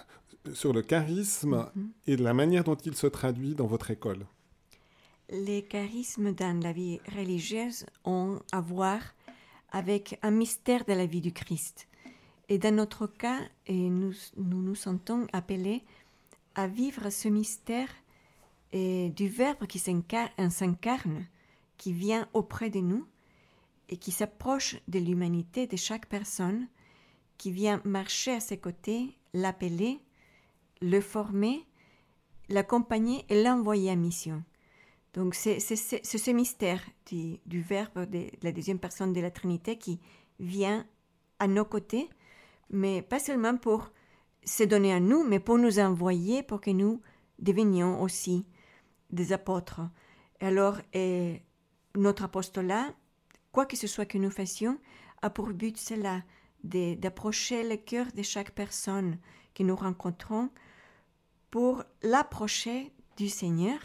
sur le charisme Mhm. et la manière dont il se traduit dans votre école. Les charismes dans la vie religieuse ont à voir avec un mystère de la vie du Christ. Et dans notre cas, et nous, nous nous sentons appelés à vivre ce mystère et du Verbe qui s'incar- s'incarne, qui vient auprès de nous et qui s'approche de l'humanité de chaque personne, qui vient marcher à ses côtés, l'appeler, le former, l'accompagner et l'envoyer à mission. Donc c'est ce mystère du, du Verbe de la deuxième personne de la Trinité qui vient à nos côtés, mais pas seulement pour se donner à nous, mais pour nous envoyer, pour que nous devenions aussi des apôtres. Alors, notre apostolat, quoi que ce soit que nous fassions, a pour but cela, d'approcher le cœur de chaque personne que nous rencontrons pour l'approcher du Seigneur,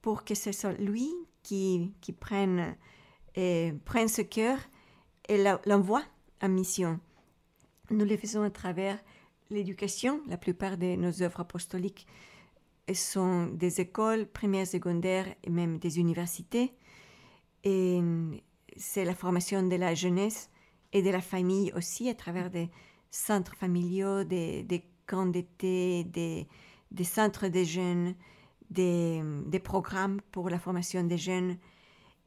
pour que ce soit lui qui, prenne, et prenne ce cœur et l'envoie en mission. Nous le faisons à travers l'éducation. La plupart de nos œuvres apostoliques sont des écoles primaires, secondaires et même des universités. Et c'est la formation de la jeunesse et de la famille aussi à travers des centres familiaux, des, des camps d'été, des, des centres de jeunes, des, des programmes pour la formation des jeunes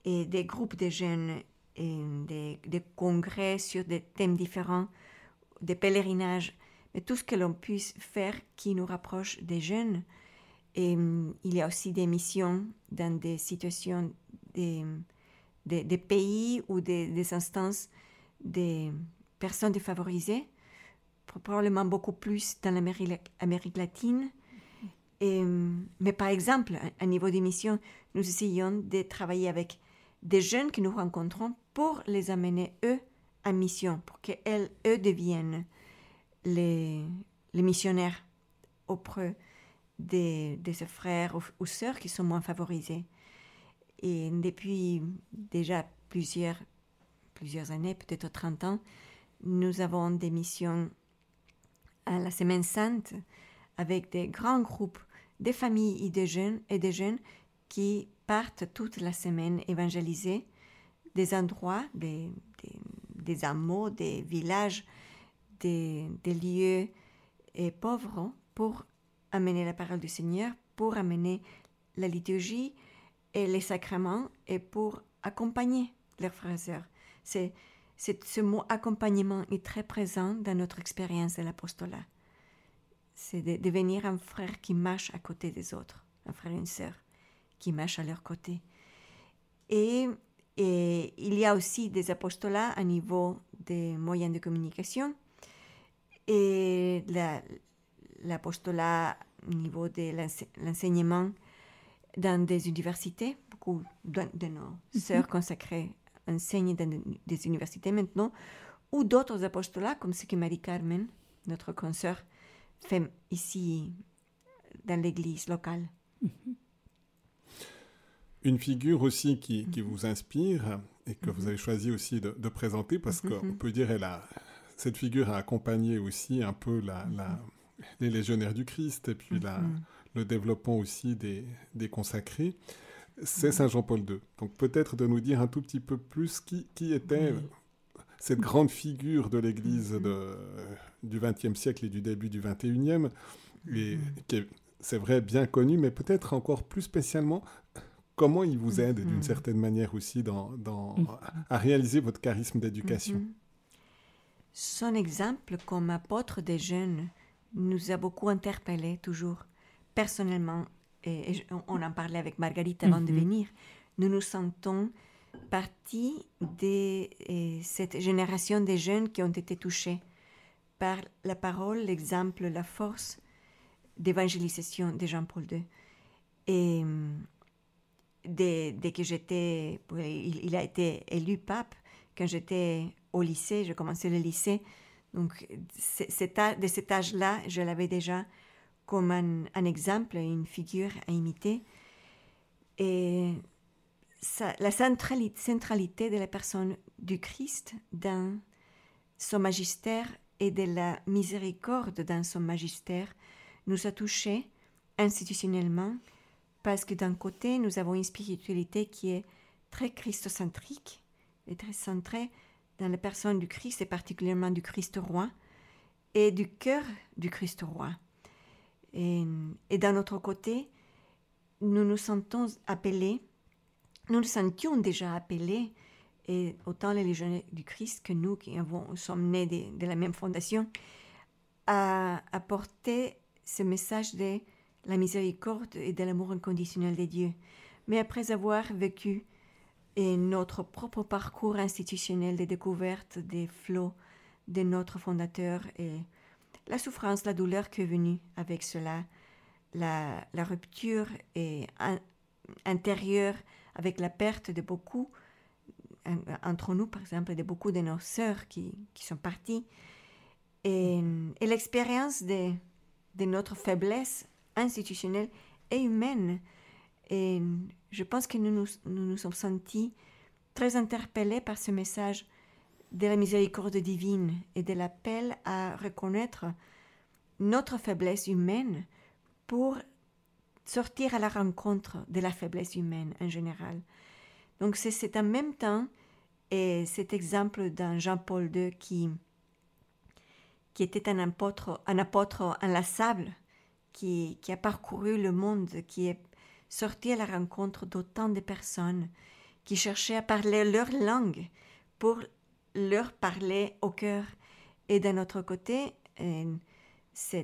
et des groupes de jeunes et des, des congrès sur des thèmes différents, des pèlerinages, mais tout ce que l'on puisse faire qui nous rapproche des jeunes. Et il y a aussi des missions dans des situations des, des, pays ou des, des instances des personnes défavorisées, probablement beaucoup plus dans l'Amérique Amérique latine. Mais par exemple, à niveau des missions, nous essayons de travailler avec des jeunes que nous rencontrons pour les amener, eux, en mission, pour qu'elles, eux, deviennent les, les missionnaires auprès de, de ces frères ou, ou sœurs qui sont moins favorisés. Et depuis déjà plusieurs, plusieurs années, peut-être 30 ans, nous avons des missions à la Semaine Sainte avec des grands groupes de familles et de jeunes, et de jeunes qui partent toute la semaine évangéliser des endroits, des, des, hameaux, des villages, des, des lieux et pauvres pour amener la parole du Seigneur, pour amener la liturgie et les sacrements et pour accompagner leurs frères et sœurs. C'est, ce mot accompagnement est très présent dans notre expérience de l'apostolat. C'est de devenir un frère qui marche à côté des autres, un frère et une sœur qui marchent à leur côté. Et, et il y a aussi des apostolats à niveau des moyens de communication et la, l'apostolat au niveau de l'ense- l'enseignement dans des universités. Beaucoup de, de nos sœurs consacrées enseignent dans des- universités maintenant, ou d'autres apostolats, comme ce que Marie-Carmen, notre consoeur, fait ici dans l'église locale. Une figure aussi qui, qui Mhm. vous inspire et que vous avez choisi aussi de, de présenter parce Mhm. qu'on peut dire elle a, cette figure a accompagné aussi un peu la, la- les légionnaires du Christ et puis la, Mhm. le développement aussi des, des consacrés. C'est Mhm. Saint Jean-Paul II. Donc peut-être de nous dire un tout petit peu plus qui, qui était Oui. cette grande figure de l'Église Mhm. de- du XXe siècle et du début du XXIe. et qui est, c'est vrai, bien connu, mais peut-être encore plus spécialement, comment il vous aide d'une certaine manière aussi dans, dans, à réaliser votre charisme d'éducation? Son exemple comme apôtre des jeunes nous a beaucoup interpellés toujours, personnellement, et, on en parlait avec Marguerite avant de venir, nous nous sentons partie de cette génération de jeunes qui ont été touchés par la parole, l'exemple, la force d'évangélisation de Jean-Paul II. Et dès, que j'étais, il, a été élu pape quand j'étais au lycée, je commençais le lycée. Donc, de cet âge-là, je l'avais déjà comme un, un, exemple, une figure à imiter. Et la centralité de la personne du Christ dans son magistère et de la miséricorde dans son magistère nous a touchés institutionnellement parce que d'un côté, nous avons une spiritualité qui est très christocentrique et très centrée dans la personne du Christ et particulièrement du Christ roi et du cœur du Christ roi. Et, d'un autre côté, nous nous sentons appelés nous nous sentions déjà appelés, et autant les légionnaires du Christ que nous qui avons, sommes nés de, la même fondation, à apporter ce message de la miséricorde et de l'amour inconditionnel de Dieu. Mais après avoir vécu et notre propre parcours institutionnel de découverte des flots de notre fondateur et la souffrance, la douleur qui est venue avec cela, la, rupture intérieure avec la perte de beaucoup, entre nous par exemple, de beaucoup de nos sœurs qui, sont parties, et, l'expérience de notre faiblesse institutionnelle et humaine. Et je pense que nous nous, nous, nous sommes sentis très interpellés par ce message de la miséricorde divine et de l'appel à reconnaître notre faiblesse humaine pour sortir à la rencontre de la faiblesse humaine en général. Donc c'est en même temps et cet exemple d'un Jean-Paul II qui, qui était un apôtre, un apôtre inlassable, qui, a parcouru le monde, qui est sorti à la rencontre d'autant de personnes qui cherchaient à parler leur langue pour leur parler au cœur. Et d'un autre côté, euh, euh,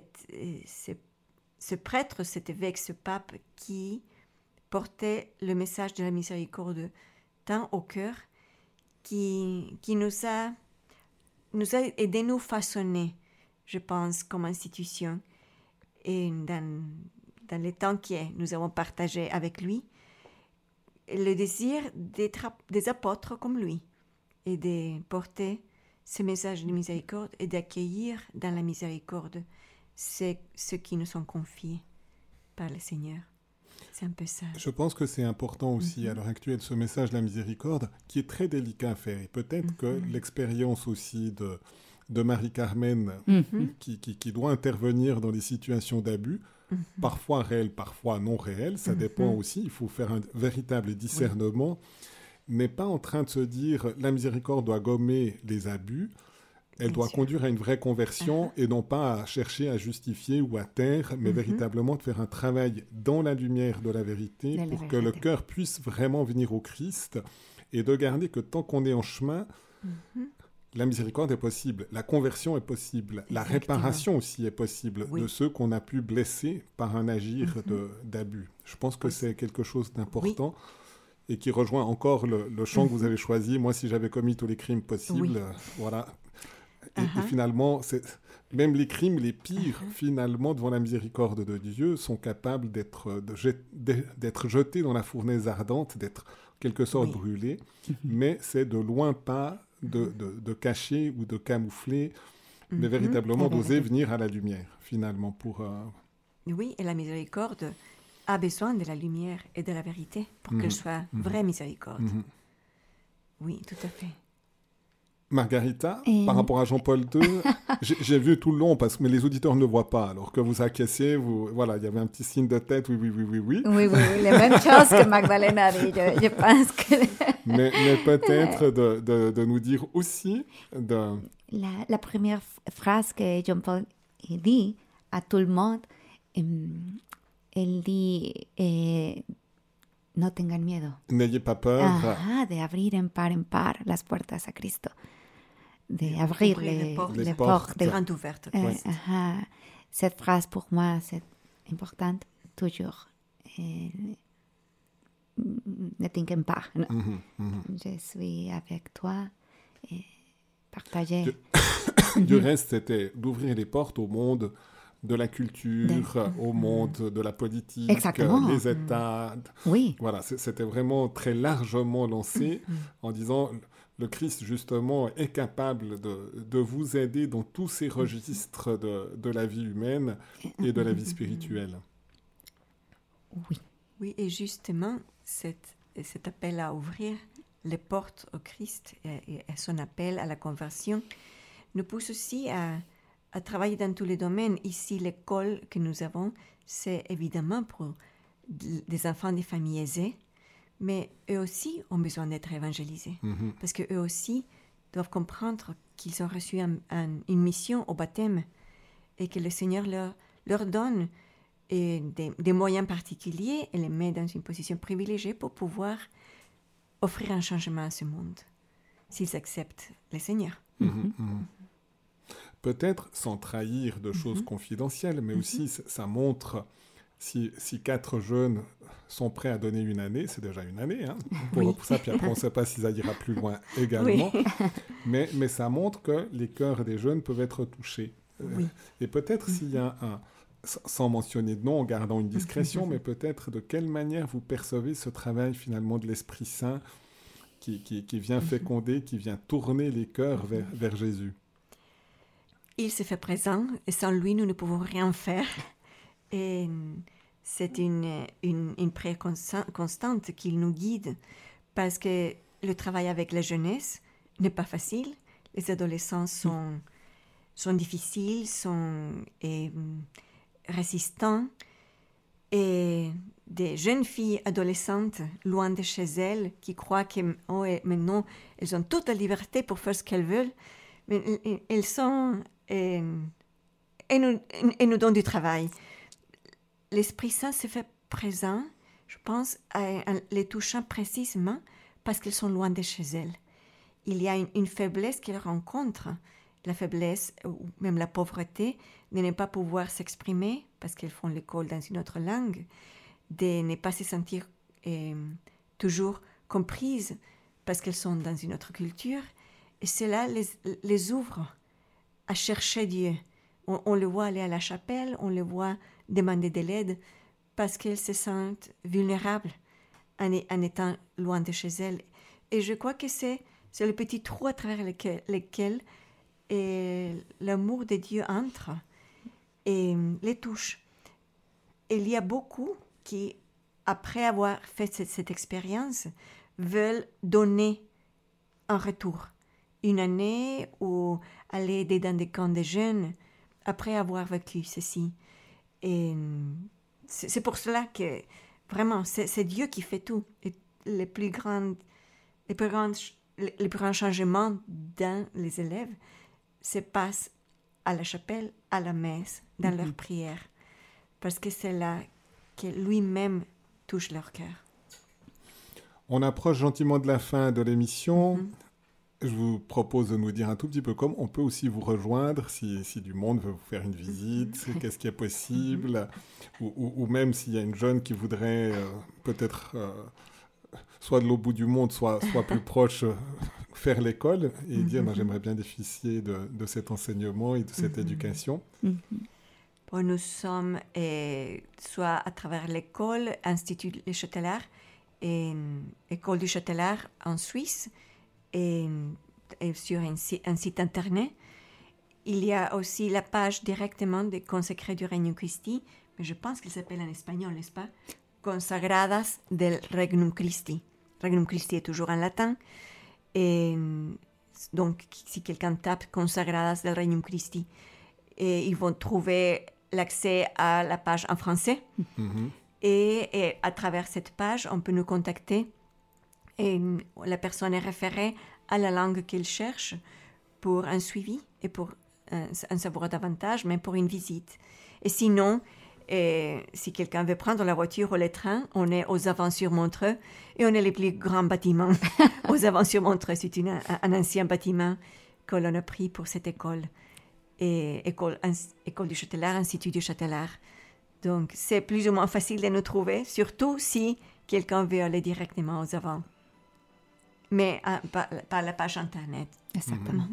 ce prêtre, cet évêque, ce pape qui portait le message de la miséricorde tant au cœur, qui, qui nous a nous a aidé nous façonner, je pense, comme institution. Et dans, dans les temps que nous avons partagé avec lui, le désir d'être des apôtres comme lui et de porter ce message de miséricorde et d'accueillir dans la miséricorde c'est ce qui nous sont confiés par le Seigneur. C'est un peu ça. Je pense que c'est important aussi à mhm. l'heure actuelle ce message de la miséricorde qui est très délicat à faire. Et peut-être que mhm. l'expérience aussi de, de Marie-Carmen mhm. qui, qui, doit intervenir dans des situations d'abus, parfois réelles, parfois non réelles, ça dépend aussi. Il faut faire un véritable discernement. n'est pas en train de se dire la miséricorde doit gommer les abus elle doit conduire à une vraie conversion et non pas à chercher à justifier ou à taire, mais véritablement de faire un travail dans la lumière de la vérité pour que le cœur puisse vraiment venir au Christ et de garder que tant qu'on est en chemin. La miséricorde est possible, la conversion est possible, la réparation aussi est possible de ceux qu'on a pu blesser par un agir mm-hmm. d'abus. Je pense que c'est quelque chose d'important. et qui rejoint encore le, champ que vous avez choisi. Moi, si j'avais commis tous les crimes possibles, euh, voilà, et, uh-huh. finalement, même les crimes les pires, uh-huh. finalement, devant la miséricorde de Dieu, sont capables d'être d'être jetés dans la fournaise ardente, d'être quelque sorte brûlés. Mm-hmm. mais c'est de loin pas de, de, cacher ou de camoufler, mais mm-hmm. véritablement d'oser venir à la lumière, finalement, pour... Euh, oui, et la miséricorde a besoin de la lumière et de la vérité pour qu'elle soit vraie miséricorde. Oui, tout à fait. Margarita, par rapport à Jean-Paul II, j'ai vu tout le long, parce que mais les auditeurs ne le voient pas. Alors que vous acquiescez, vous, voilà, il y avait un petit signe de tête, oui, oui, oui, oui, oui. Oui, oui, oui la même chose que Magdalena dit, je, pense que... mais, mais peut-être de, de, de, nous dire aussi... De... La, la première phrase que Jean-Paul dit à tout le monde, em, él di, eh, no tengan miedo. N'ayez pas peur. Ajá, de abrir en par en par las puertas a Cristo. De abrir Ouvrir les, les portes. les portes. portes. Grande ouverte. Euh, ajá. Cette phrase pour moi, c'est importante toujours. Ne t'inquiète pas. non? Mhm, mhm. Je suis avec toi et partager. Du reste, c'était d'ouvrir les portes au monde de la culture, De- au monde de la politique, Exactement. les États. Oui, Voilà, c'était vraiment très largement lancé en disant le Christ, justement, est capable de, de vous aider dans tous ces registres de, de la vie humaine et de la vie spirituelle. oui. Oui, et justement, cet, cet appel à ouvrir les portes au Christ et, à son appel à la conversion nous pousse aussi à, à travailler dans tous les domaines. Ici, l'école que nous avons, c'est évidemment pour des enfants des familles aisées, mais eux aussi ont besoin d'être évangélisés. Mhm. Parce qu'eux aussi doivent comprendre qu'ils ont reçu un- un- une mission au baptême et que le Seigneur leur, leur donne et des, des moyens particuliers et les met dans une position privilégiée pour pouvoir offrir un changement à ce monde, s'ils acceptent le Seigneur. Mhm, mhm. Peut-être sans trahir de choses confidentielles, mais aussi ça- ça montre si, si quatre jeunes sont prêts à donner une année, c'est déjà une année hein, pour, Oui. pour ça, puis après on ne sait pas si ça ira plus loin également, mais, mais ça montre que les cœurs des jeunes peuvent être touchés. Euh, Oui. Et peut-être s'il y a un, sans mentionner de nom, en gardant une discrétion, mais peut-être de quelle manière vous percevez ce travail finalement de l'Esprit Saint qui, qui, qui vient féconder, qui vient tourner les cœurs vers, vers Jésus? Il se fait présent et sans lui, nous ne pouvons rien faire. Et c'est une, une, une constante qu'il nous guide parce que le travail avec la jeunesse n'est pas facile. Les adolescents sont, sont difficiles, sont et, résistants. Et des jeunes filles adolescentes, loin de chez elles, qui croient que oh, et maintenant elles ont toute la liberté pour faire ce qu'elles veulent, mais elles- sont et, et nous, et nous donnent du travail. L'Esprit Saint se fait présent, je pense, en les touchant précisément parce qu'elles sont loin de chez elles. Il y a une, une faiblesse qu'elles rencontrent, la faiblesse ou même la pauvreté de ne pas pouvoir s'exprimer parce qu'elles font l'école dans une autre langue, de ne pas se sentir euh, toujours comprises parce qu'elles sont dans une autre culture. Et cela les, les ouvre à chercher Dieu. On, le voit aller à la chapelle, on le voit demander de l'aide parce qu'elles se sentent vulnérables en, étant loin de chez elles. Et je crois que c'est c'est le petit trou à travers lequel, et l'amour de Dieu entre et les touche. Et il y a beaucoup qui, après avoir fait cette, cette expérience, veulent donner en retour une année ou aller aider dans des camps de jeunes après avoir vécu ceci. Et c'est c'est pour cela que vraiment, c'est Dieu qui fait tout. Et les plus grandes, les plus grandes, les plus grands changements dans les élèves se passent à la chapelle, à la messe, dans leurs prières. Parce que c'est là que lui-même touche leur cœur. On approche gentiment de la fin de l'émission. Mhm. Je vous propose de nous dire un tout petit peu comme on peut aussi vous rejoindre si, si du monde veut vous faire une visite, qu'est-ce qui est possible, ou, ou- ou même s'il y a une jeune qui voudrait euh, peut-être euh, soit de l'autre bout du monde, soit, soit plus proche, euh, faire l'école et dire bah, j'aimerais bien bénéficier de, de cet enseignement et de cette éducation. Bon, nous sommes soit à travers l'école, Institut Le Châtelard, et École du Châtelard en Suisse, et, et sur un, si- un site internet. Il y a aussi la page directement des consacrés du Regnum Christi, mais je pense qu'il s'appelle en espagnol, n'est-ce pas? Consagradas del Regnum Christi. Regnum Christi est toujours en latin. Et donc, si quelqu'un tape Consagradas del Regnum Christi, et ils vont trouver l'accès à la page en français. Mhm. Et, et à travers cette page, on peut nous contacter et la personne est référée à la langue qu'elle cherche pour un suivi et pour euh, en savoir davantage, même pour une visite. Et sinon, Et si quelqu'un veut prendre la voiture ou le train, on est aux Aventures Montreux et on est les plus grands bâtiments. aux Aventures Montreux, c'est une- un, un ancien bâtiment que l'on a pris pour cette école. Et école, école du Châtelard, Institut du Châtelard. Donc, c'est plus ou moins facile de nous trouver, surtout si quelqu'un veut aller directement aux avant. Mais ah, par, par la page Internet. Exactement.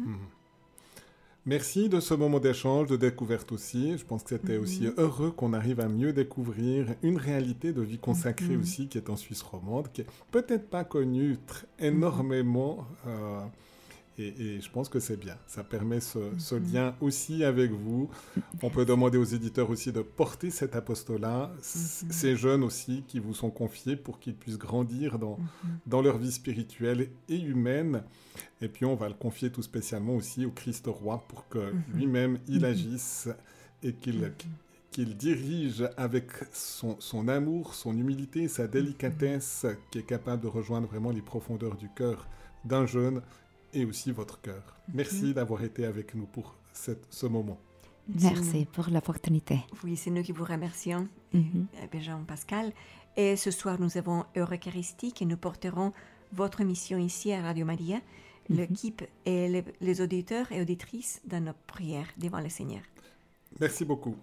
Merci de ce moment d'échange, de découverte aussi. Je pense que c'était aussi heureux qu'on arrive à mieux découvrir une réalité de vie consacrée aussi qui est en Suisse romande, qui est peut-être pas connue énormément. euh, et, et je pense que c'est bien. Ça permet ce, ce lien aussi avec vous. On peut demander aux éditeurs aussi de porter cet apostolat, c- ces jeunes aussi qui vous sont confiés pour qu'ils puissent grandir dans, dans leur vie spirituelle et humaine. Et puis on va le confier tout spécialement aussi au Christ roi pour que lui-même il agisse et qu'il qu'il dirige avec son, son amour, son humilité, sa délicatesse, qui est capable de rejoindre vraiment les profondeurs du cœur d'un jeune et aussi votre cœur. Merci d'avoir été avec nous pour cette- ce moment. Merci pour l'opportunité. Oui, c'est nous qui vous remercions, Mhm. euh, Jean Pascal. Et ce soir, nous avons Heure Eucharistique et nous porterons votre mission ici à Radio Maria, l'équipe et les, les auditeurs et auditrices dans nos prières devant le Seigneur. Merci beaucoup.